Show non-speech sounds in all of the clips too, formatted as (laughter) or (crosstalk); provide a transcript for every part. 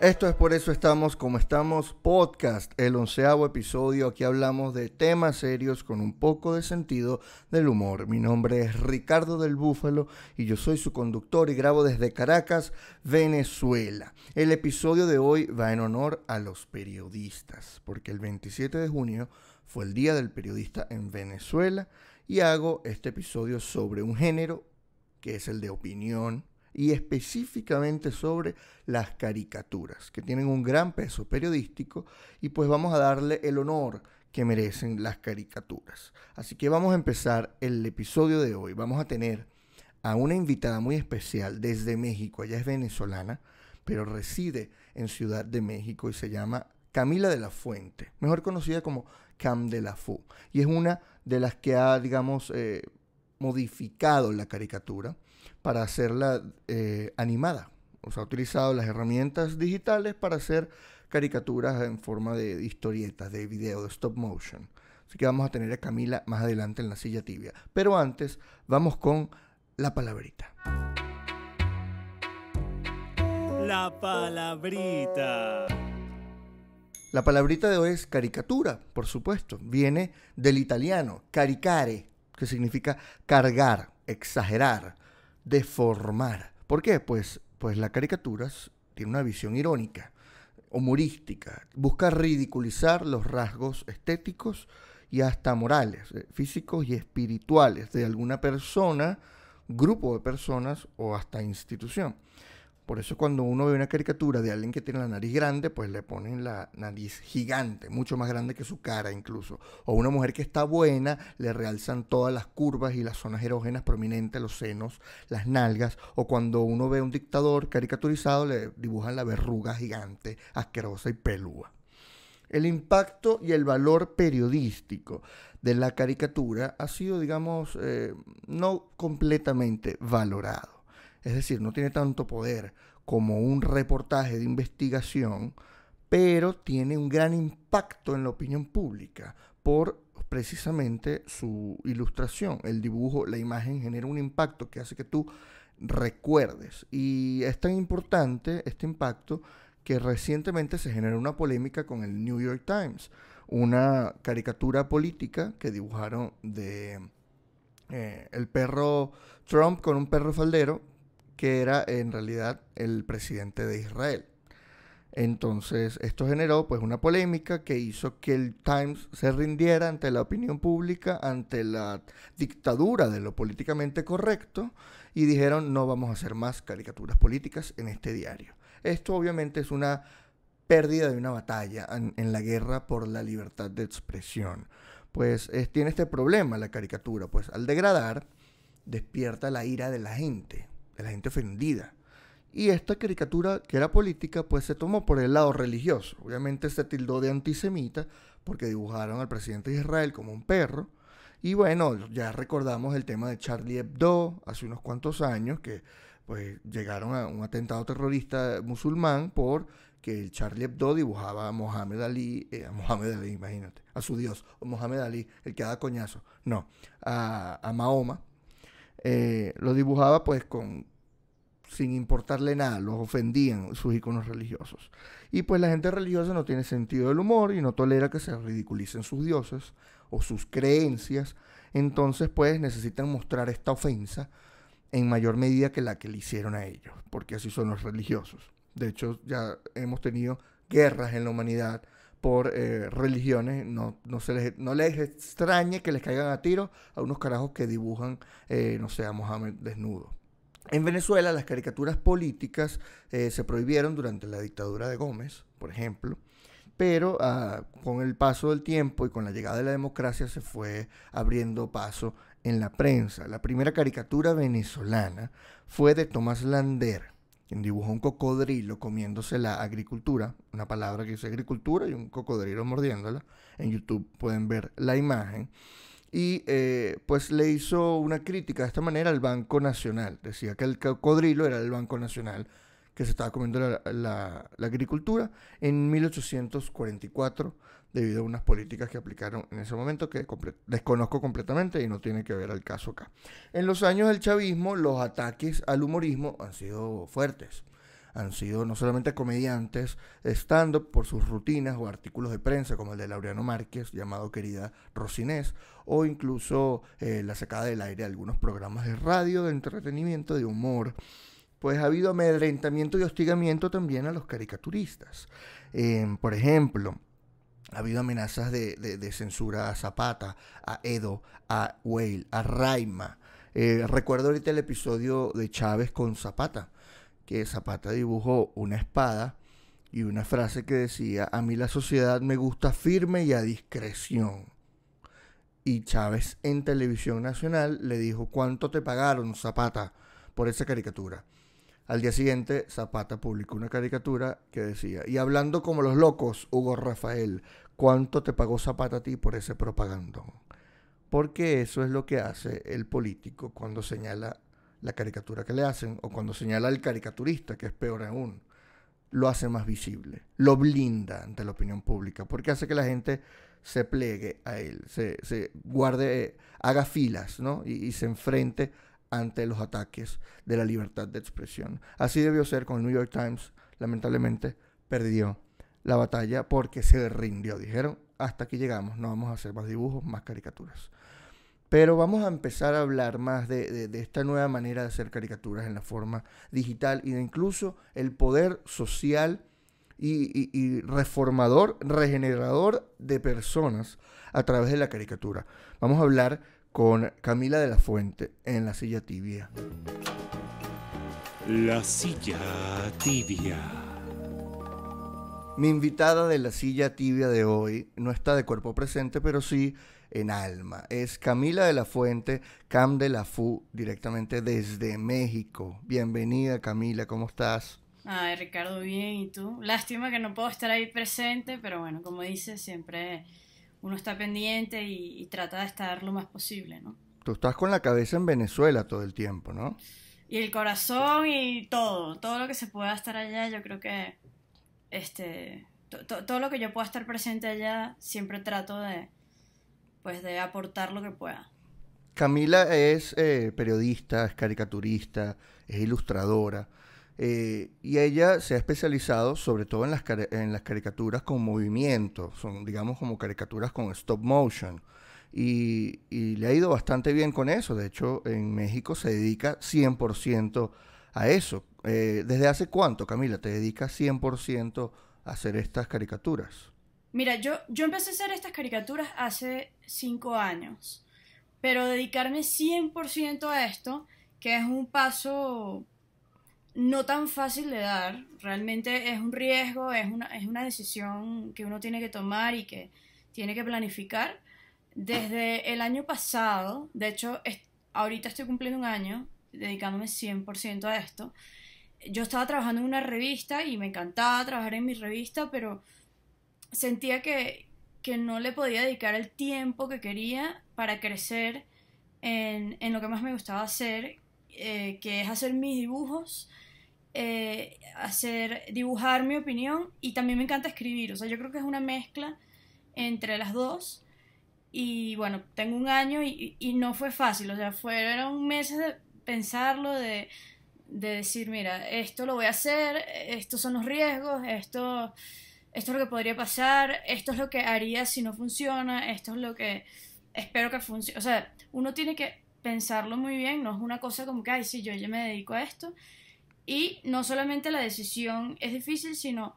Esto es por eso estamos como estamos podcast, el onceavo episodio. Aquí hablamos de temas serios con un poco de sentido del humor. Mi nombre es Ricardo del Búfalo y yo soy su conductor y grabo desde Caracas, Venezuela. El episodio de hoy va en honor a los periodistas, porque el 27 de junio fue el Día del Periodista en Venezuela y hago este episodio sobre un género que es el de opinión y específicamente sobre las caricaturas, que tienen un gran peso periodístico y pues vamos a darle el honor que merecen las caricaturas. Así que vamos a empezar el episodio de hoy. Vamos a tener a una invitada muy especial desde México. Ella es venezolana, pero reside en Ciudad de México y se llama Camila de la Fuente, mejor conocida como Cam de la Fu. Y es una de las que ha, digamos, eh, modificado la caricatura para hacerla eh, animada. O sea, ha utilizado las herramientas digitales para hacer caricaturas en forma de historietas, de video, de stop motion. Así que vamos a tener a Camila más adelante en la silla tibia. Pero antes, vamos con la palabrita. La palabrita. La palabrita de hoy es caricatura, por supuesto. Viene del italiano caricare, que significa cargar, exagerar deformar. ¿Por qué? Pues, pues la caricatura tiene una visión irónica, humorística, busca ridiculizar los rasgos estéticos y hasta morales, eh, físicos y espirituales de alguna persona, grupo de personas o hasta institución. Por eso cuando uno ve una caricatura de alguien que tiene la nariz grande, pues le ponen la nariz gigante, mucho más grande que su cara incluso. O una mujer que está buena, le realzan todas las curvas y las zonas erógenas prominentes, los senos, las nalgas. O cuando uno ve a un dictador caricaturizado, le dibujan la verruga gigante, asquerosa y pelúa. El impacto y el valor periodístico de la caricatura ha sido, digamos, eh, no completamente valorado es decir, no tiene tanto poder como un reportaje de investigación, pero tiene un gran impacto en la opinión pública por precisamente su ilustración, el dibujo, la imagen genera un impacto que hace que tú recuerdes. Y es tan importante este impacto que recientemente se generó una polémica con el New York Times, una caricatura política que dibujaron de eh, el perro Trump con un perro faldero que era en realidad el presidente de Israel. Entonces, esto generó pues una polémica que hizo que el Times se rindiera ante la opinión pública, ante la dictadura de lo políticamente correcto y dijeron no vamos a hacer más caricaturas políticas en este diario. Esto obviamente es una pérdida de una batalla en, la guerra por la libertad de expresión. Pues tiene este problema la caricatura, pues al degradar despierta la ira de la gente de la gente ofendida. Y esta caricatura, que era política, pues se tomó por el lado religioso. Obviamente se tildó de antisemita porque dibujaron al presidente de Israel como un perro. Y bueno, ya recordamos el tema de Charlie Hebdo hace unos cuantos años, que pues llegaron a un atentado terrorista musulmán por que el Charlie Hebdo dibujaba a Mohamed Ali, eh, a Mohamed Ali, imagínate, a su dios, o Mohamed Ali, el que da coñazo, no, a, a Mahoma, eh, lo dibujaba pues con sin importarle nada, los ofendían sus iconos religiosos. Y pues la gente religiosa no tiene sentido del humor y no tolera que se ridiculicen sus dioses o sus creencias, entonces pues necesitan mostrar esta ofensa en mayor medida que la que le hicieron a ellos, porque así son los religiosos. De hecho, ya hemos tenido guerras en la humanidad por eh, religiones, no, no, se les, no les extrañe que les caigan a tiro a unos carajos que dibujan, eh, no sé, a Mohamed desnudo. En Venezuela las caricaturas políticas eh, se prohibieron durante la dictadura de Gómez, por ejemplo, pero ah, con el paso del tiempo y con la llegada de la democracia se fue abriendo paso en la prensa. La primera caricatura venezolana fue de Tomás Lander, quien dibujó un cocodrilo comiéndose la agricultura, una palabra que dice agricultura y un cocodrilo mordiéndola. En YouTube pueden ver la imagen. Y eh, pues le hizo una crítica de esta manera al Banco Nacional. Decía que el cocodrilo era el Banco Nacional que se estaba comiendo la, la agricultura en 1844 debido a unas políticas que aplicaron en ese momento que desconozco completamente y no tiene que ver al caso acá. En los años del chavismo, los ataques al humorismo han sido fuertes. han sido no solamente comediantes stand-up por sus rutinas o artículos de prensa, como el de Laureano Márquez, llamado Querida Rosinés, o incluso eh, la sacada del aire de algunos programas de radio, de entretenimiento, de humor. Pues ha habido amedrentamiento y hostigamiento también a los caricaturistas. Em, por ejemplo, ha habido amenazas de, censura a Zapata, a Edo, a Whale, a Raima. Eh, recuerdo ahorita el episodio de Chávez con Zapata, que Zapata dibujó una espada y una frase que decía, a mí la sociedad me gusta firme y a discreción. Y Chávez en televisión nacional le dijo, ¿cuánto te pagaron Zapata por esa caricatura? Al día siguiente, Zapata publicó una caricatura que decía, y hablando como los locos, Hugo Rafael, ¿cuánto te pagó Zapata a ti por ese propagandón? Porque eso es lo que hace el político cuando señala la caricatura que le hacen o cuando señala al caricaturista, que es peor aún. Lo hace más visible, lo blinda ante la opinión pública, porque hace que la gente se plegue a él, se, guarde, haga filas, ¿no? Y, y se enfrente ante los ataques de la libertad de expresión. Así debió ser con el New York Times. Lamentablemente perdió la batalla porque se rindió. Dijeron, hasta aquí llegamos, no vamos a hacer más dibujos, más caricaturas. Pero vamos a empezar a hablar más de, esta nueva manera de hacer caricaturas en la forma digital y de incluso el poder social y, reformador, regenerador de personas a través de la caricatura. Vamos a hablar con Camila de la Fuente en La Silla Tibia. La Silla Tibia. Mi invitada de La Silla Tibia de hoy no está de cuerpo presente, pero sí en alma. Es Camila de la Fuente, Cam de la Fu, directamente desde México. Bienvenida Camila, ¿cómo estás? Ay, Ricardo, bien, ¿y tú? Lástima que no puedo estar ahí presente, pero bueno, como dices, siempre uno está pendiente y, trata de estar lo más posible, ¿no? Tú estás con la cabeza en Venezuela todo el tiempo, ¿no? Y el corazón y todo, todo lo que se pueda estar allá, yo creo que este todo lo que yo pueda estar presente allá, siempre trato de pues de aportar lo que pueda. Camila es eh, periodista, es caricaturista, es ilustradora. Eh, y ella se ha especializado sobre todo en las, en las caricaturas con movimiento, son digamos como caricaturas con stop motion. Y, le ha ido bastante bien con eso. De hecho, en México se dedica 100% a eso. Eh, ¿Desde hace cuánto, Camila, te dedicas 100% a hacer estas caricaturas? Mira, yo, yo empecé a hacer estas caricaturas hace 5 años. Pero dedicarme 100% a esto, que es un paso no tan fácil de dar. Realmente es un riesgo, es una, es una decisión que uno tiene que tomar y que tiene que planificar. Desde el año pasado, de hecho, ahorita estoy cumpliendo un año dedicándome 100% a esto. Yo estaba trabajando en una revista y me encantaba trabajar en mi revista, pero sentía que, que no le podía dedicar el tiempo que quería para crecer en, en lo que más me gustaba hacer, eh, que es hacer mis dibujos eh, hacer, dibujar mi opinión y también me encanta escribir. O sea, yo creo que es una mezcla entre las dos. Y bueno, tengo un año y, no fue fácil. O sea, fueron meses de pensarlo, de, decir, mira, esto lo voy a hacer, estos son los riesgos, esto, esto es lo que podría pasar, esto es lo que haría si no funciona, esto es lo que espero que funcione. O sea, uno tiene que pensarlo muy bien, no es una cosa como que, ay, sí, yo ya me dedico a esto y no solamente la decisión es difícil, sino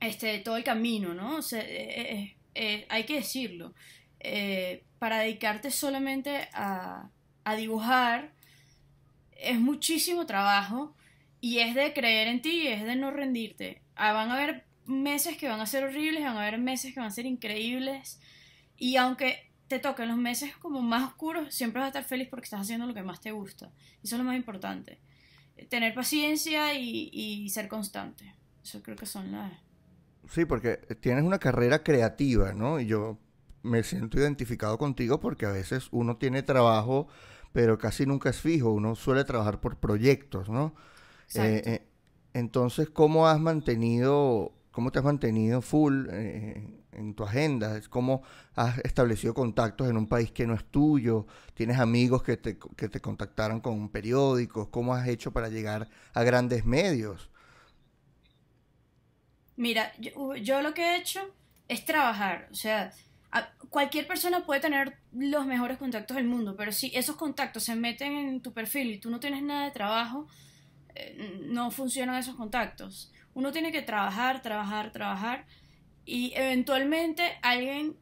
este, todo el camino, ¿no? O sea, eh, eh, eh, hay que decirlo. para dedicarte solamente a, a dibujar es muchísimo trabajo y es de creer en ti y es de no rendirte. Ah, van a haber meses que van a ser horribles, van a haber meses que van a ser increíbles y aunque te toquen los meses como más oscuros, siempre vas a estar feliz porque estás haciendo lo que más te gusta. Eso es lo más importante tener paciencia y, ser constante. Eso creo que son las... Sí, porque tienes una carrera creativa, ¿no? Y yo me siento identificado contigo porque a veces uno tiene trabajo, pero casi nunca es fijo. Uno suele trabajar por proyectos, ¿no? Eh, eh, entonces, ¿cómo has mantenido, cómo te has mantenido full eh, en tu agenda? ¿Cómo has establecido contactos en un país que no es tuyo? ¿Tienes amigos que te, que te contactaron con periódicos? ¿Cómo has hecho para llegar a grandes medios? Mira, yo, lo que he hecho es trabajar. O sea, cualquier persona puede tener los mejores contactos del mundo, pero si esos contactos se meten en tu perfil y tú no tienes nada de trabajo, eh, no funcionan esos contactos. Uno tiene que trabajar, trabajar, trabajar y eventualmente alguien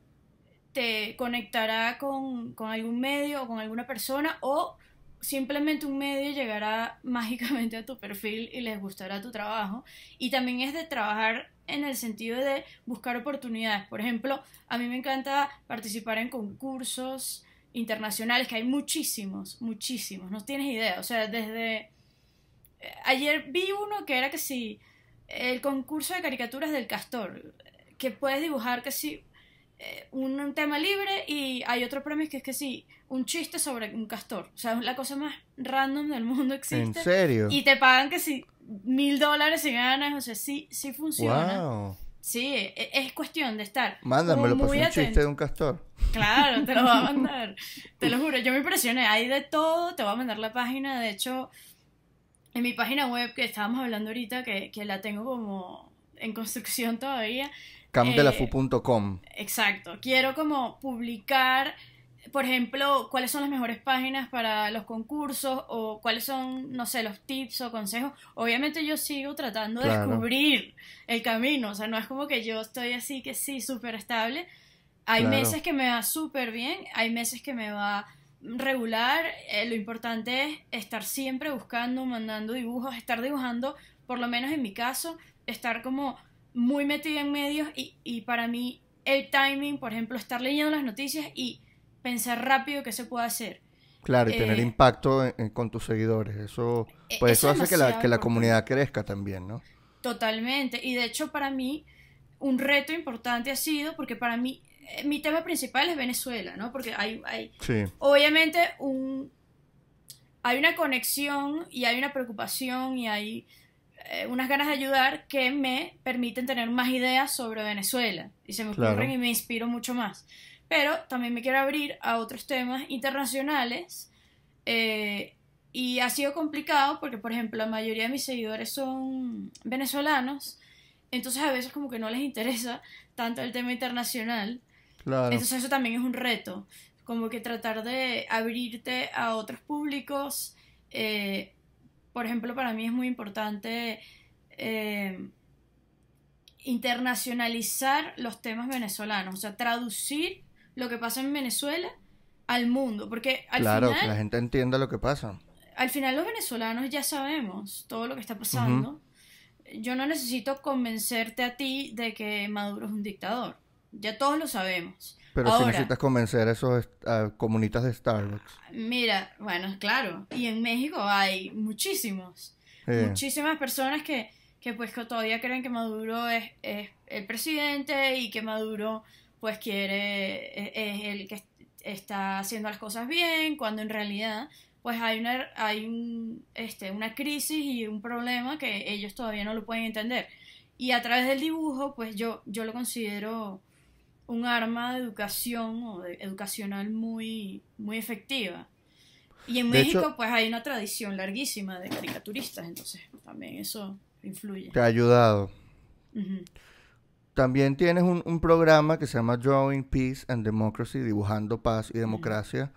te conectará con, con algún medio o con alguna persona o simplemente un medio llegará (laughs) mágicamente a tu perfil y les gustará tu trabajo. Y también es de trabajar en el sentido de buscar oportunidades. Por ejemplo, a mí me encanta participar en concursos internacionales, que hay muchísimos, muchísimos, no tienes idea. O sea, desde... eh, Ayer vi uno que era que sí, el concurso de caricaturas del castor, que puedes dibujar que sí, eh, un, un tema libre y hay otro premio que es que sí, un chiste sobre un castor. O sea, es la cosa más random del mundo ¿En existe. serio? Y te pagan que sí, mil dólares si ganas, o sea, sí, sí funciona. Wow. Sí, e- es cuestión de estar. Mándamelo, muy un atento. chiste de un castor. Claro, te lo voy a (laughs) mandar. te lo juro, yo me impresioné. Hay de todo, te voy a mandar la página. De hecho, en mi página web que estábamos hablando ahorita, que, que la tengo como en construcción todavía. Campdelafu.com. Exacto. Quiero como publicar, por ejemplo, cuáles son las mejores páginas para los concursos o cuáles son, no sé, los tips o consejos. Obviamente yo sigo tratando de Claro. descubrir el camino. O sea, no es como que yo estoy así que sí, súper estable. Hay Claro. meses que me va súper bien, hay meses que me va regular. Eh, lo importante es estar siempre buscando, mandando dibujos, estar dibujando, por lo menos en mi caso, estar como muy metida en medios y, y para mí el timing, por ejemplo, estar leyendo las noticias y pensar rápido qué se puede hacer. Claro, y tener Eh, impacto en- en- con tus seguidores. Eso, Eh, pues eso eso es hace que la, que la comunidad crezca también, ¿no? Totalmente. Y de hecho para mí un reto importante ha sido, porque para mí eh, mi tema principal es Venezuela, ¿no? Porque hay, hay Sí, obviamente un, hay una conexión y hay una preocupación y hay eh, unas ganas de ayudar que me permiten tener más ideas sobre Venezuela y se me ocurren Claro. y me inspiro mucho más. Pero también me quiero abrir a otros temas internacionales eh, y ha sido complicado porque, por ejemplo, la mayoría de mis seguidores son venezolanos, entonces a veces como que no les interesa tanto el tema internacional. claro. Entonces eso también es un reto, como que tratar de abrirte a otros públicos. eh, por ejemplo, para mí es muy importante eh, internacionalizar los temas venezolanos, o sea, traducir lo que pasa en Venezuela al mundo, porque al Claro, final que la gente entienda lo que pasa. al final los venezolanos ya sabemos todo lo que está pasando. Yo no necesito convencerte a ti de que Maduro es un dictador. Ya todos lo sabemos. Pero si necesitas convencer a esos a comunitas de Starbucks. mira, bueno, claro. Y en México hay muchísimos. Muchísimas personas que, que pues que todavía creen que Maduro es, es el presidente y que Maduro pues quiere, es, es el que est- está haciendo las cosas bien, cuando en realidad pues hay una, hay un, este, una crisis y un problema que ellos todavía no lo pueden entender. Y a través del dibujo pues yo, yo lo considero un arma de educación o de- educacional muy, muy efectiva. Y en De México hecho- pues hay una tradición larguísima de caricaturistas, entonces también eso influye. te ha ayudado. También tienes un, un programa que se llama Drawing Peace and Democracy, dibujando paz y democracia,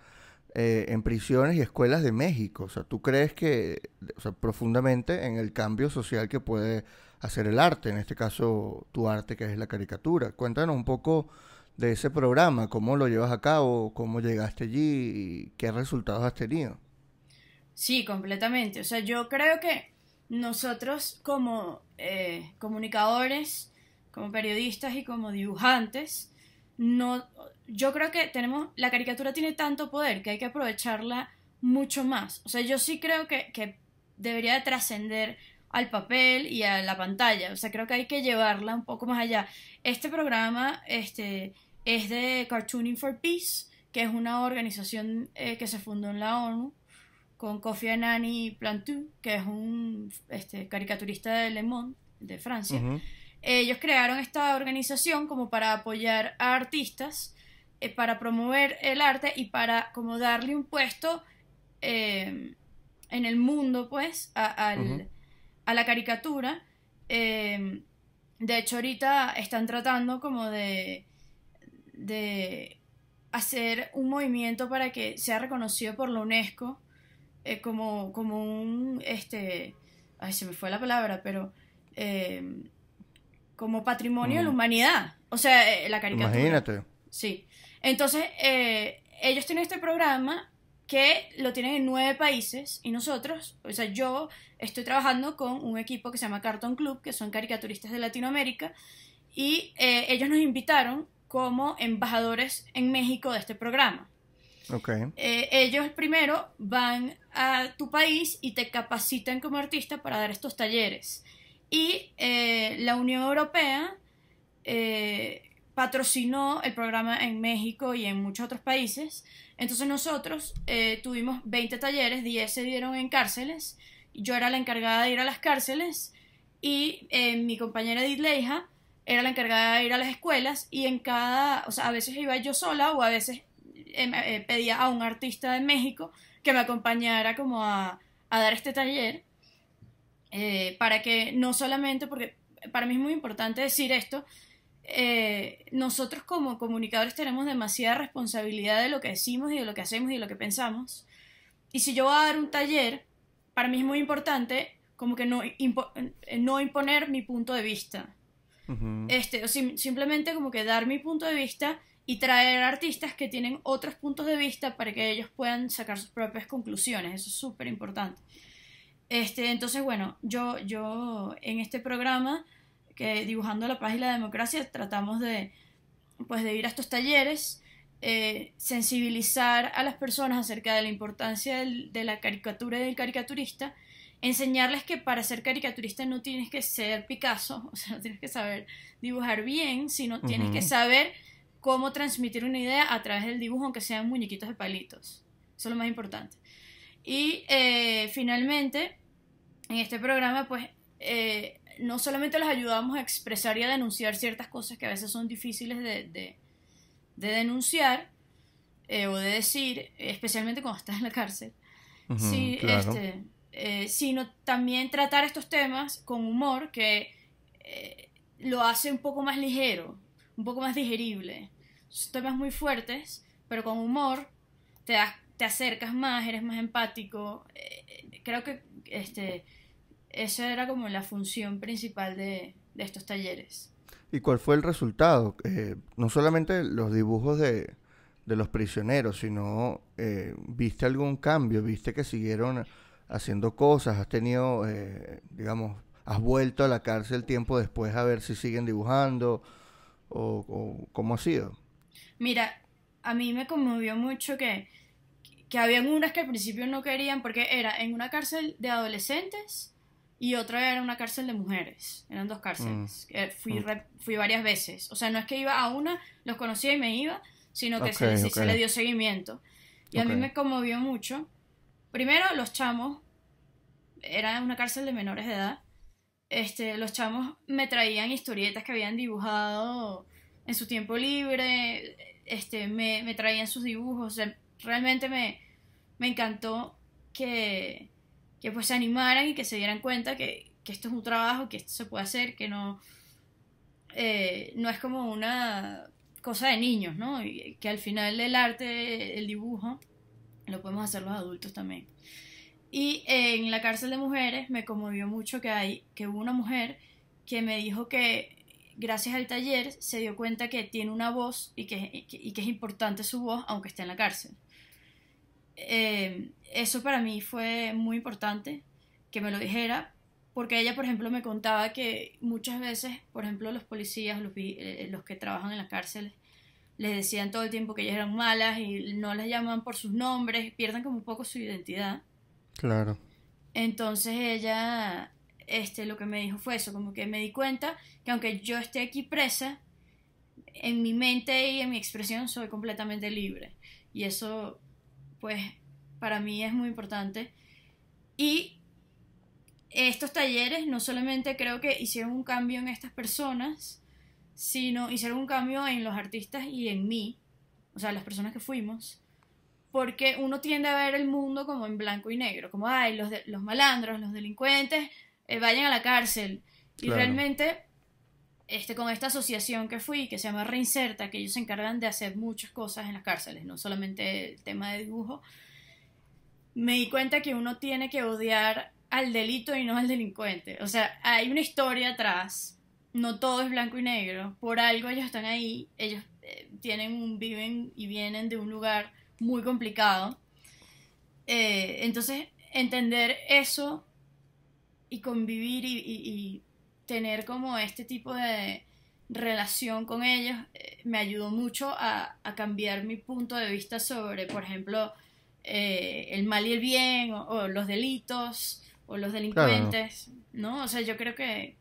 eh, en prisiones y escuelas de México. O sea, ¿tú crees que, o sea, profundamente en el cambio social que puede hacer el arte, en este caso tu arte que es la caricatura? Cuéntanos un poco de ese programa, cómo lo llevas a cabo, cómo llegaste allí y qué resultados has tenido. Sí, completamente. O sea, yo creo que nosotros como eh, comunicadores, como periodistas y como dibujantes, no, yo creo que tenemos, la caricatura tiene tanto poder que hay que aprovecharla mucho más. O sea, yo sí creo que, que debería de trascender al papel y a la pantalla. O sea, creo que hay que llevarla un poco más allá. Este programa este, es de Cartooning for Peace, que es una organización eh, que se fundó en la ONU con Kofi Annan Plantu, que es un este, caricaturista de Le Monde, de Francia. Ujú. Ellos crearon esta organización como para apoyar a artistas, eh, para promover el arte y para como darle un puesto eh, en el mundo, pues, a, al- Ujú. A la caricatura. eh, de hecho, ahorita están tratando como de, de hacer un movimiento para que sea reconocido por la UNESCO eh, como, como un, este, ay, se me fue la palabra, pero eh, como patrimonio de la humanidad. O sea, eh, la caricatura. Imagínate. Sí. Entonces, eh, ellos tienen este programa que lo tienen en nueve países y nosotros, o sea, yo estoy trabajando con un equipo que se llama Cartoon Club, que son caricaturistas de Latinoamérica, y eh, ellos nos invitaron como embajadores en México de este programa. Ok. Eh, ellos primero van a tu país y te capacitan como artista para dar estos talleres. Y eh, la Unión Europea patrocinó el programa en México y en muchos otros países. Entonces nosotros eh, tuvimos 20 talleres, 10 se dieron en cárceles. Yo era la encargada de ir a las cárceles y eh, mi compañera Edith Leija era la encargada de ir a las escuelas y en cada, o sea, a veces iba yo sola o a veces eh, eh, pedía a un artista de México que me acompañara como a, dar este taller para que no solamente, porque para mí es muy importante decir esto, eh, nosotros como comunicadores tenemos demasiada responsabilidad de lo que decimos y de lo que hacemos y de lo que pensamos. Y si yo voy a dar un taller, para mí es muy importante como que no, impo- eh, no imponer mi punto de vista. Este, o sim- simplemente como que dar mi punto de vista y traer artistas que tienen otros puntos de vista para que ellos puedan sacar sus propias conclusiones. Eso es súper importante. Este, entonces, bueno, yo, yo en este programa, que dibujando la paz y la democracia, tratamos de, pues, de ir a estos talleres, eh, sensibilizar a las personas acerca de la importancia del- de la caricatura y del caricaturista, enseñarles que para ser caricaturista no tienes que ser Picasso, (laughs) o sea, no tienes que saber dibujar bien, sino tienes que saber cómo transmitir una idea a través del dibujo, aunque sean muñequitos de palitos. Eso es lo más importante. Y eh, finalmente, en este programa, pues, eh, no solamente los ayudamos a expresar y a denunciar ciertas cosas que a veces son difíciles de, de- de denunciar eh, o de decir, especialmente cuando estás en la cárcel, sí, claro. este, eh, sino también tratar estos temas con humor que eh, lo hace un poco más ligero, un poco más digerible. Son temas muy fuertes, pero con humor te, das- te acercas más, eres más empático. creo que este, esa era como la función principal de, de estos talleres. ¿Y cuál fue el resultado? Eh, no solamente los dibujos de, de los prisioneros, sino eh, ¿viste algún cambio? ¿Viste que siguieron haciendo cosas? ¿Has tenido, eh, digamos, has vuelto a la cárcel tiempo después a ver si siguen dibujando? ¿O, o cómo ha sido? Mira, a mí me conmovió mucho que, que habían unas que al principio no querían porque era en una cárcel de adolescentes y otra era una cárcel de mujeres. Eran dos cárceles. Eh, fui, Mm. re- fui varias veces. O sea, no es que iba a una, los conocía y me iba, sino que se, le- se le dio seguimiento. Y a mí me conmovió mucho. Primero, los chamos, era una cárcel de menores de edad. Este, los chamos me traían historietas que habían dibujado en su tiempo libre, este, me, me traían sus dibujos, o sea, realmente me, me encantó que, que pues se animaran y que se dieran cuenta que, que esto es un trabajo, que esto se puede hacer, que no, eh, no es como una cosa de niños, ¿no? Y que al final el arte, el dibujo, lo podemos hacer los adultos también. Y en la cárcel de mujeres me conmovió mucho que hay que hubo una mujer que me dijo que gracias al taller se dio cuenta que tiene una voz y que, y que- y que es importante su voz aunque esté en la cárcel. Eh, eso para mí fue muy importante que me lo dijera porque ella, por ejemplo, me contaba que muchas veces, por ejemplo, los policías, los, eh, los que trabajan en las cárceles, les decían todo el tiempo que ellas eran malas y no las llaman por sus nombres, pierden como un poco su identidad. Claro. Entonces ella, este, lo que me dijo fue eso, como que me di cuenta que aunque yo esté aquí presa, en mi mente y en mi expresión soy completamente libre. Y eso, pues, para mí es muy importante. Y estos talleres no solamente creo que hicieron un cambio en estas personas, sino hicieron un cambio en los artistas y en mí, o sea, las personas que fuimos, porque uno tiende a ver el mundo como en blanco y negro, como, ay, los, de- los malandros, los delincuentes, eh, vayan a la cárcel. Y Claro. realmente este, con esta asociación que fui, que se llama Reinserta, que ellos se encargan de hacer muchas cosas en las cárceles, no solamente el tema de dibujo, me di cuenta que uno tiene que odiar al delito y no al delincuente. O sea, hay una historia atrás, no todo es blanco y negro, por algo ellos están ahí, ellos eh, tienen viven y vienen de un lugar muy complicado. Eh, entonces, entender eso y convivir y, tener como este tipo de relación con ellos eh, me ayudó mucho a, cambiar mi punto de vista sobre, por ejemplo, eh, el mal y el bien o, los delitos o los delincuentes, ¿no? O sea, yo creo que,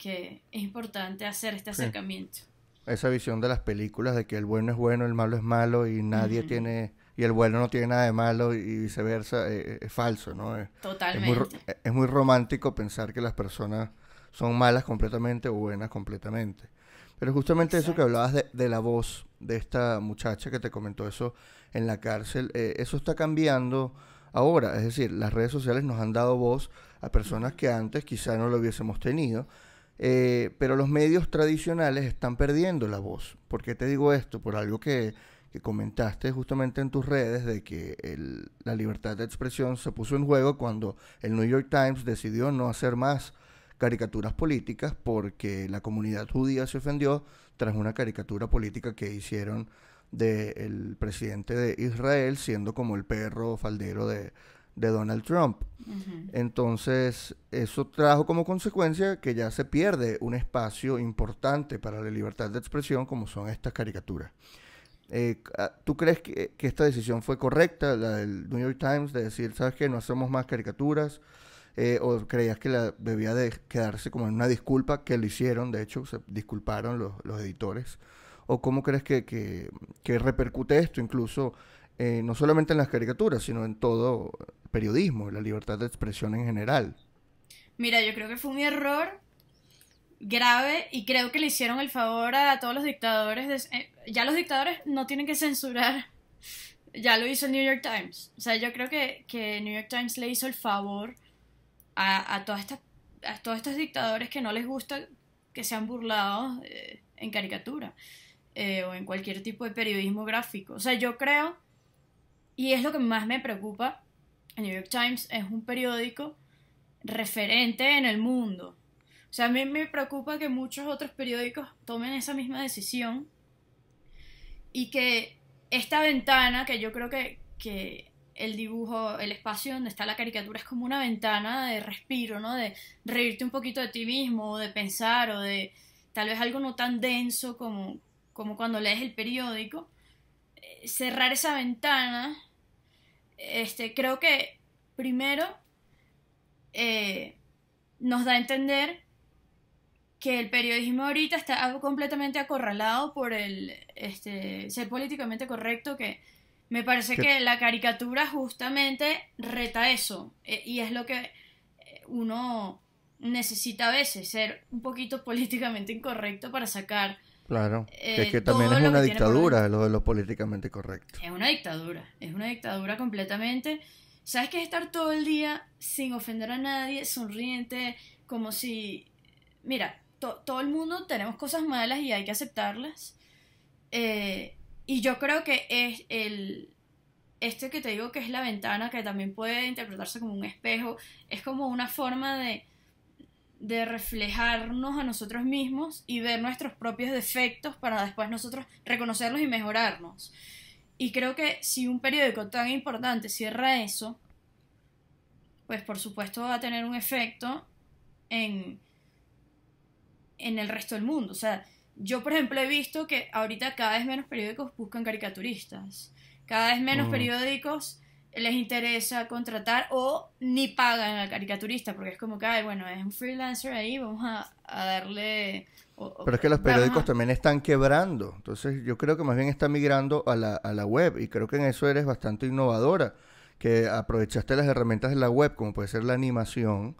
es importante hacer este acercamiento. Esa visión de las películas de que el bueno es bueno, el malo es malo y nadie tiene y el bueno no tiene nada de malo y viceversa, eh, eh, es falso, ¿no? Es, Totalmente. Es muy, romántico pensar que las personas son malas completamente o buenas completamente. Pero justamente eso que hablabas de, la voz de esta muchacha que te comentó eso en la cárcel, eh, eso está cambiando ahora. Es decir, las redes sociales nos han dado voz a personas que antes quizá no lo hubiésemos tenido. pero los medios tradicionales están perdiendo la voz. ¿Por qué te digo esto? Por algo que que comentaste justamente en tus redes de que la libertad de expresión se puso en juego cuando el New York Times decidió no hacer más caricaturas políticas porque la comunidad judía se ofendió tras una caricatura política que hicieron del presidente de Israel siendo como el perro faldero de, Donald Trump. Entonces, eso trajo como consecuencia que ya se pierde un espacio importante para la libertad de expresión como son estas caricaturas. Eh, ah, ¿Tú crees que, esta decisión fue correcta, la del New York Times, de decir, ¿sabes qué? No hacemos más caricaturas? Eh, ¿O creías que la debía de quedarse como en una disculpa, que lo hicieron, de hecho, se disculparon los, los editores? ¿O cómo crees que, que, que repercute esto incluso, eh, no solamente en las caricaturas, sino en todo el periodismo, la libertad de expresión en general? Mira, yo creo que fue un error grave y creo que le hicieron el favor a todos los dictadores. Eh, ya los dictadores no tienen que censurar. (laughs) Ya lo hizo el New York Times. O sea, yo creo que, que New York Times le hizo el favor a, todas estas, a todos estos dictadores que no les gusta que sean burlados eh, en caricatura eh, o en cualquier tipo de periodismo gráfico. O sea, yo creo, y es lo que más me preocupa, el New York Times es un periódico referente en el mundo o sea, a mí me preocupa que muchos otros periódicos tomen esa misma decisión y que esta ventana, que yo creo que, que el dibujo, el espacio donde está la caricatura es como una ventana de respiro, ¿no? De reírte un poquito de ti mismo, o de pensar, o de tal vez algo no tan denso como, como cuando lees el periódico. Eh, cerrar esa ventana, este, creo que primero eh, nos da a entender que el periodismo ahorita está completamente acorralado por el este, ser políticamente correcto, que me parece que la caricatura justamente reta eso, e, y es lo que eh, uno necesita a veces, ser un poquito políticamente incorrecto para sacar... Claro, que, eh, también es una dictadura lo de lo políticamente correcto. Es una dictadura, es una dictadura completamente. ¿Sabes qué es estar todo el día sin ofender a nadie, sonriente, como si... Mira, todo el mundo tenemos cosas malas y hay que aceptarlas. Eh, y yo creo que es el, este que te digo que es la ventana, que también puede interpretarse como un espejo, es como una forma de, de reflejarnos a nosotros mismos y ver nuestros propios defectos para después nosotros reconocerlos y mejorarnos. Y creo que si un periódico tan importante cierra eso, pues por supuesto va a tener un efecto en, en el resto del mundo. O sea, yo por ejemplo he visto que ahorita cada vez menos periódicos buscan caricaturistas. Cada vez menos periódicos les interesa contratar o ni pagan al caricaturista porque es como que, ay, bueno, es un freelancer ahí, vamos a, darle... Pero es que los periódicos también están quebrando, entonces yo creo que más bien está migrando a la, a la web y creo que en eso eres bastante innovadora, que aprovechaste las herramientas de la web como puede ser la animación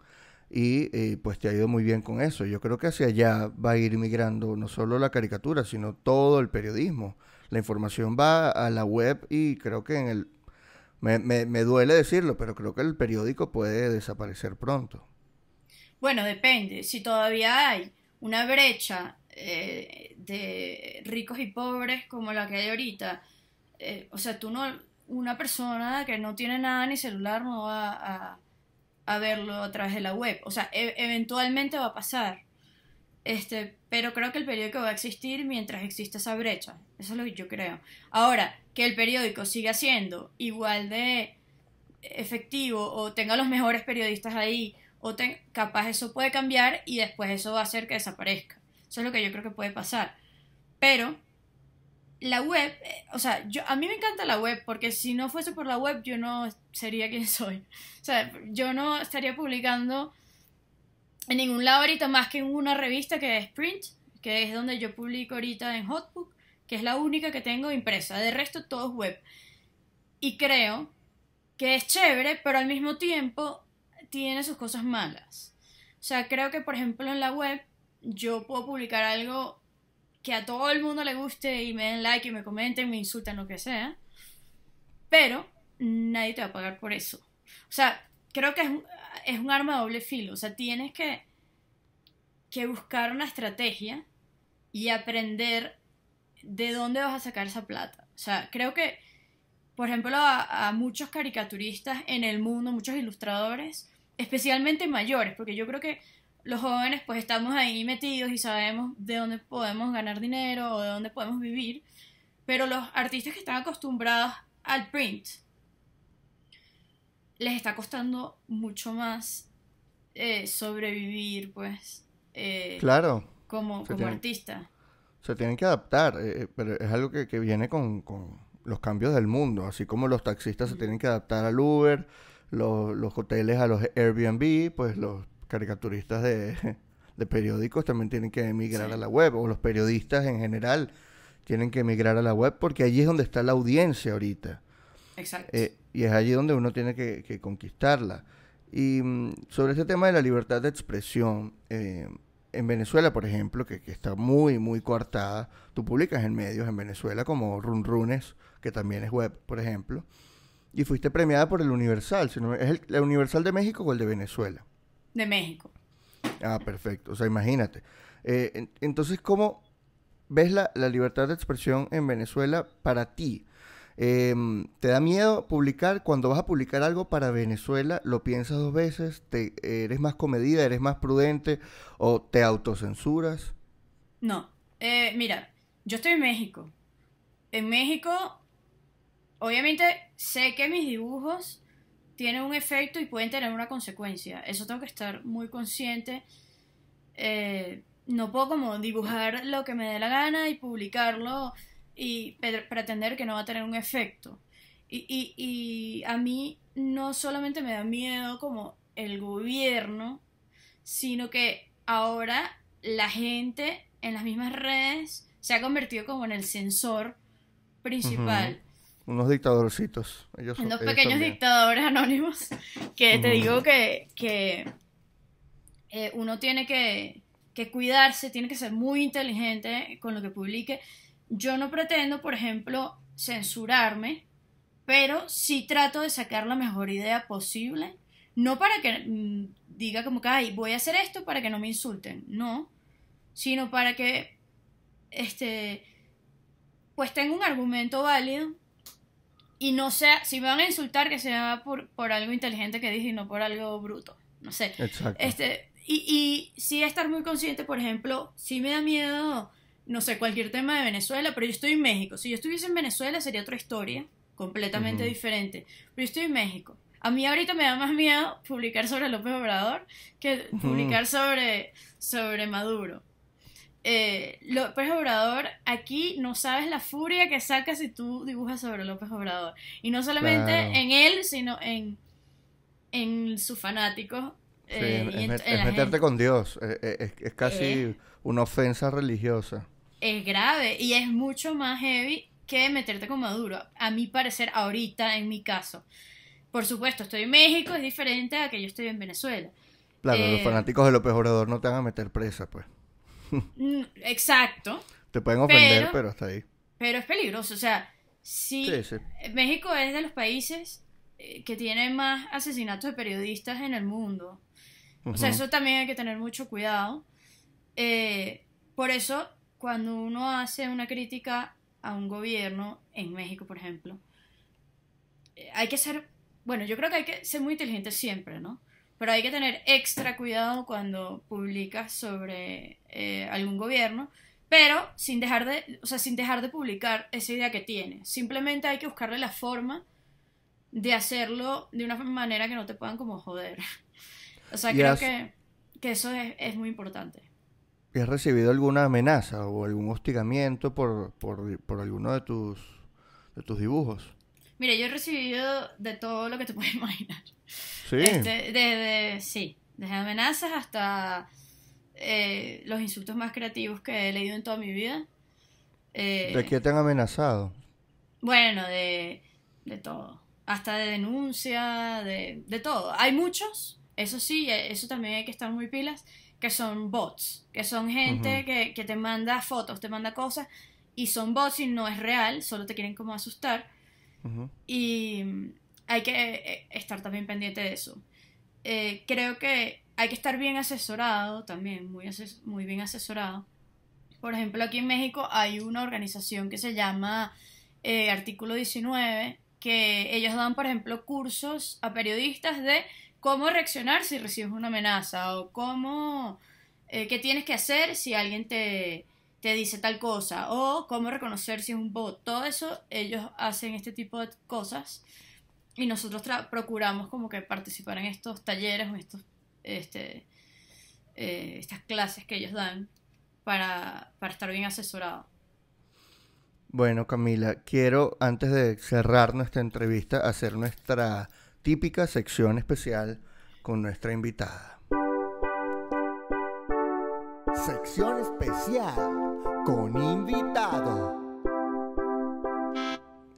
y eh, pues te ha ido muy bien con eso. Yo creo que hacia allá va a ir migrando no solo la caricatura, sino todo el periodismo. La información va a la web y creo que en el... Me, me, duele decirlo, pero creo que el periódico puede desaparecer pronto. Bueno, depende. Si todavía hay una brecha eh, de ricos y pobres como la que hay ahorita, eh, o sea, tú no, una persona que no tiene nada ni celular no va a, a verlo a través de la web. O sea, e- eventualmente va a pasar. Este, pero creo que el periódico va a existir mientras exista esa brecha. Eso es lo que yo creo. Ahora, que el periódico siga siendo igual de efectivo o tenga los mejores periodistas ahí, o ten- capaz eso puede cambiar y después eso va a hacer que desaparezca. Eso es lo que yo creo que puede pasar. Pero la web, eh, o sea, yo, a mí me encanta la web porque si no fuese por la web yo no sería quien soy. O sea, yo no estaría publicando en ningún lado ahorita más que en una revista que es Print, que es donde yo publico ahorita en Hotbook, que es la única que tengo impresa. De resto todo es web. Y creo que es chévere, pero al mismo tiempo tiene sus cosas malas. O sea, creo que por ejemplo en la web yo puedo publicar algo que a todo el mundo le guste y me den like y me comenten, me insulten, lo que sea. Pero nadie te va a pagar por eso. O sea, creo que es un, es un arma de doble filo. O sea, tienes que, que buscar una estrategia y aprender de dónde vas a sacar esa plata. O sea, creo que, por ejemplo, a, a muchos caricaturistas en el mundo, muchos ilustradores, especialmente mayores, porque yo creo que los jóvenes pues estamos ahí metidos y sabemos de dónde podemos ganar dinero o de dónde podemos vivir, pero los artistas que están acostumbrados al print les está costando mucho más eh, sobrevivir pues eh, Claro, como, como tiene- artista. se tienen que adaptar, eh, eh, pero es algo que, que viene con, con los cambios del mundo, así como los taxistas se tienen que adaptar al Uber, los, los hoteles a los Airbnb, pues los caricaturistas de, (laughs) de periódicos también tienen que emigrar Sí. a la web, o los periodistas en general tienen que emigrar a la web porque allí es donde está la audiencia ahorita. Exacto. Eh, y es allí donde uno tiene que, que conquistarla. Y mm, sobre este tema de la libertad de expresión, eh, en Venezuela, por ejemplo, que, que está muy, muy coartada, tú publicas en medios en Venezuela como Run Runes, que también es web, por ejemplo, y fuiste premiada por el Universal. si no me- ¿Es el, el Universal de México o el de Venezuela? De México. Ah, perfecto. O sea, imagínate. Eh, en- entonces, ¿cómo ves la, la libertad de expresión en Venezuela para ti? Em, ¿Te da miedo publicar? Cuando vas a publicar algo para Venezuela, ¿lo piensas dos veces? ¿Te, ¿Eres más comedida? ¿Eres más prudente? ¿O te autocensuras? No, eh, mira, yo estoy en México. En México, obviamente sé que mis dibujos tienen un efecto y pueden tener una consecuencia. Eso tengo que estar muy consciente. Eh, no puedo como dibujar lo que me dé la gana y publicarlo y pretender que no va a tener un efecto. Y, y, y a mí no solamente me da miedo como el gobierno, sino que ahora la gente en las mismas redes se ha convertido como en el sensor principal. Unos dictadorcitos. Ellos son- Unos ellos pequeños también. dictadores anónimos (laughs) que te digo que, que eh, uno tiene que, que cuidarse, tiene que ser muy inteligente con lo que publique. Yo no pretendo, por ejemplo, censurarme, pero sí trato de sacar la mejor idea posible. No para que mm, diga como que, ay, voy a hacer esto para que no me insulten. No, sino para que, este, pues tenga un argumento válido y no sea, si me van a insultar, que sea por, por algo inteligente que dije y no por algo bruto. No sé. Exacto. Este, y, y sí estar muy consciente, por ejemplo, sí me da miedo, no sé, cualquier tema de Venezuela, pero yo estoy en México. Si yo estuviese en Venezuela sería otra historia, completamente Ujú. diferente. Pero yo estoy en México. A mí ahorita me da más miedo publicar sobre López Obrador que publicar sobre, sobre Maduro. Eh, López Obrador, aquí no sabes la furia que saca si tú dibujas sobre López Obrador. Y no solamente Claro. en él, sino en, en sus fanáticos. Sí, eh, es, en- meterte gente. con Dios. eh, eh, Es, es casi Eh. una ofensa religiosa. Es grave y es mucho más heavy que meterte con Maduro. A mi parecer, ahorita, en mi caso. Por supuesto, estoy en México, es diferente a que yo estoy en Venezuela. Claro, los fanáticos de López Obrador no te van a meter presa, pues. Mm, Exacto, Te pueden ofender, Pero- pero hasta ahí. pero es peligroso. O sea, si Sí, sí. México es de los países eh, que tienen más asesinatos de periodistas en el mundo. O sea, eso también hay que tener mucho cuidado. Eh, por eso, cuando uno hace una crítica a un gobierno, en México, por ejemplo, eh, hay que ser, bueno, yo creo que hay que ser muy inteligente siempre, ¿no? Pero hay que tener extra cuidado cuando publicas sobre eh, algún gobierno, pero sin dejar de, o sea, sin dejar de publicar esa idea que tiene. Simplemente hay que buscarle la forma de hacerlo de una manera que no te puedan como joder. (laughs) O sea, creo que, que eso es, es muy importante. ¿Y ¿Has recibido alguna amenaza o algún hostigamiento por, por, por alguno de tus, de tus dibujos? Mire, yo he recibido de todo lo que te puedes (laughs) imaginar. Sí. Este, desde, sí, desde amenazas hasta eh, los insultos más creativos que he leído en toda mi vida. Eh, ¿De qué te han amenazado? Bueno, de, de todo. Hasta de denuncia, de, de todo. Hay muchos, eso sí, eh, eso también hay que estar muy pilas, que son bots, que son gente que, que te manda fotos, te manda cosas, y son bots y no es real, solo te quieren como asustar. Y hay que eh, estar también pendiente de eso. Eh, creo que hay que estar bien asesorado también, muy, ases- muy bien asesorado. Por ejemplo, aquí en México hay una organización que se llama eh, Artículo 19, que ellos dan, por ejemplo, cursos a periodistas de cómo reaccionar si recibes una amenaza o cómo, eh, qué tienes que hacer si alguien te, te dice tal cosa o cómo reconocer si es un bot. Todo eso ellos hacen este tipo de cosas y nosotros procuramos como que participar en estos talleres o estos, este, eh, estas clases que ellos dan para, para estar bien asesorado. Bueno, Camila, quiero antes de cerrar nuestra entrevista hacer nuestra típica sección especial con nuestra invitada. Sección especial con invitado.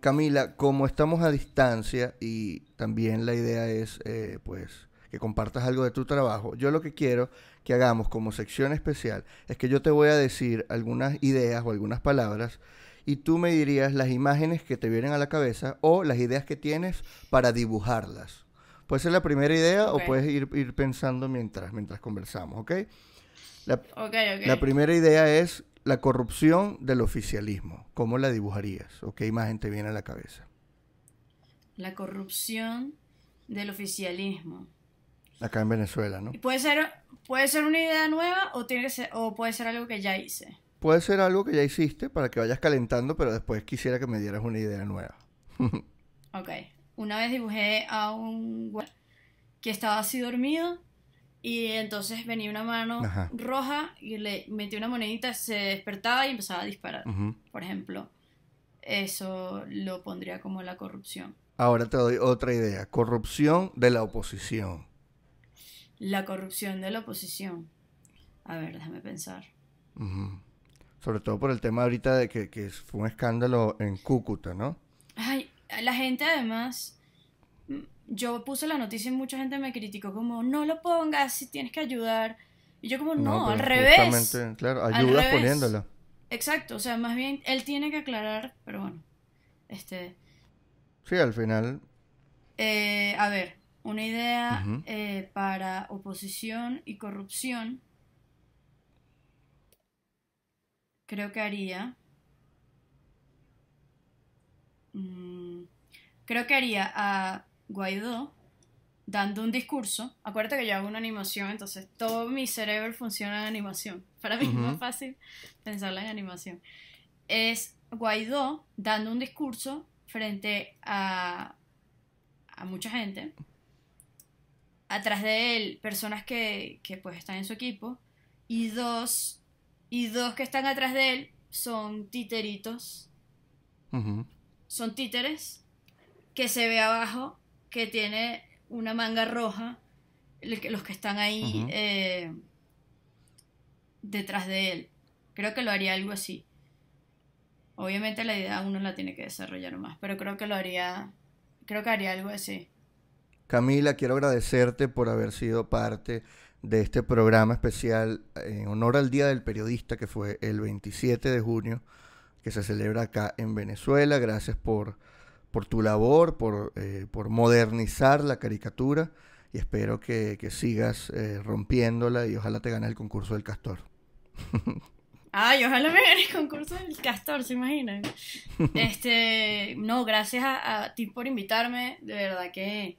Camila, como estamos a distancia y también la idea es eh, pues que compartas algo de tu trabajo, yo lo que quiero que hagamos como sección especial es que yo te voy a decir algunas ideas o algunas palabras y tú me dirías las imágenes que te vienen a la cabeza o las ideas que tienes para dibujarlas. Puede ser la primera idea o puedes ir, ir pensando mientras, mientras conversamos, ¿ok? La, Ok, ok. la primera idea es la corrupción del oficialismo. ¿Cómo la dibujarías? ¿O qué imagen te viene a la cabeza? La corrupción del oficialismo. Acá en Venezuela, ¿no? Y Puede ser, puede ser una idea nueva o, tiene que ser, o puede ser algo que ya hice. Puede ser algo que ya hiciste para que vayas calentando, pero después quisiera que me dieras una idea nueva. (laughs) Ok. Una vez dibujé a un que estaba así dormido y entonces venía una mano Ajá. roja y le metí una monedita, se despertaba y empezaba a disparar. Por ejemplo, eso lo pondría como la corrupción. Ahora te doy otra idea. Corrupción de la oposición. La corrupción de la oposición. A ver, déjame pensar. Sobre todo por el tema ahorita de que, que fue un escándalo en Cúcuta, ¿no? Ay, la gente además, yo puse la noticia y mucha gente me criticó como, no lo pongas si tienes que ayudar. Y yo como, no, al pero revés. claro, ayudas revés. poniéndolo. Exacto, o sea, más bien él tiene que aclarar, pero bueno, este, Sí, al final. eh, a ver, una idea eh, para oposición y corrupción, creo que haría, mm, creo que haría a Guaidó dando un discurso. Acuérdate que yo hago una animación, entonces todo mi cerebro funciona en animación. (laughs) Para mí es más fácil pensarla en animación. Es Guaidó dando un discurso frente a, a mucha gente. Atrás de él, personas que, que pues están en su equipo. Y dos, y dos que están atrás de él son titeritos. Son títeres que se ve abajo que tiene una manga roja. Los que están ahí eh, detrás de él. Creo que lo haría algo así. Obviamente la idea uno la tiene que desarrollar más, pero creo que lo haría, creo que haría algo así. Camila, quiero agradecerte por haber sido parte de este programa especial en honor al Día del Periodista, que fue el 27 de junio, que se celebra acá en Venezuela. Gracias por, por tu labor, por, eh, por modernizar la caricatura y espero que, que sigas eh, rompiéndola y ojalá te gane el concurso del castor. Ay, ojalá me gane el concurso del castor, ¿se imaginan? (laughs) Este, no, gracias a, a ti por invitarme, de verdad que,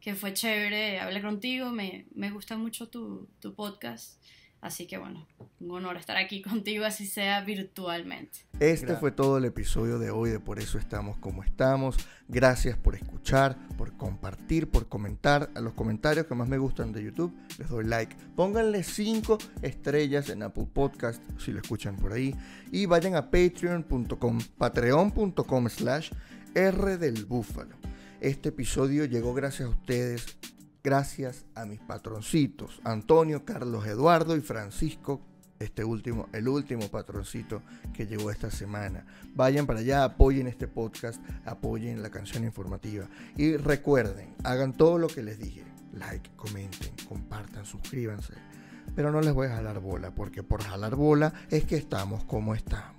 que fue chévere hablar contigo, me, me gusta mucho tu, tu podcast, así que bueno, un honor estar aquí (laughs) contigo, así sea virtualmente. Este fue todo el episodio de hoy de Por eso estamos como estamos. Gracias por escuchar, por compartir, por comentar. A los comentarios que más me gustan de YouTube les doy like. Pónganle 5 estrellas en Apple Podcast si lo escuchan por ahí. Y vayan a patreon.com, patreon.com slash R del Búfalo. Este episodio llegó gracias a ustedes, gracias a mis patroncitos, Antonio, Carlos Eduardo y Francisco este último, el último patroncito que llegó esta semana. Vayan para allá, apoyen este podcast, apoyen la canción informativa. Y recuerden, hagan todo lo que les dije. Like, comenten, compartan, suscríbanse. Pero no les voy a jalar bola, porque por jalar bola es que estamos como estamos.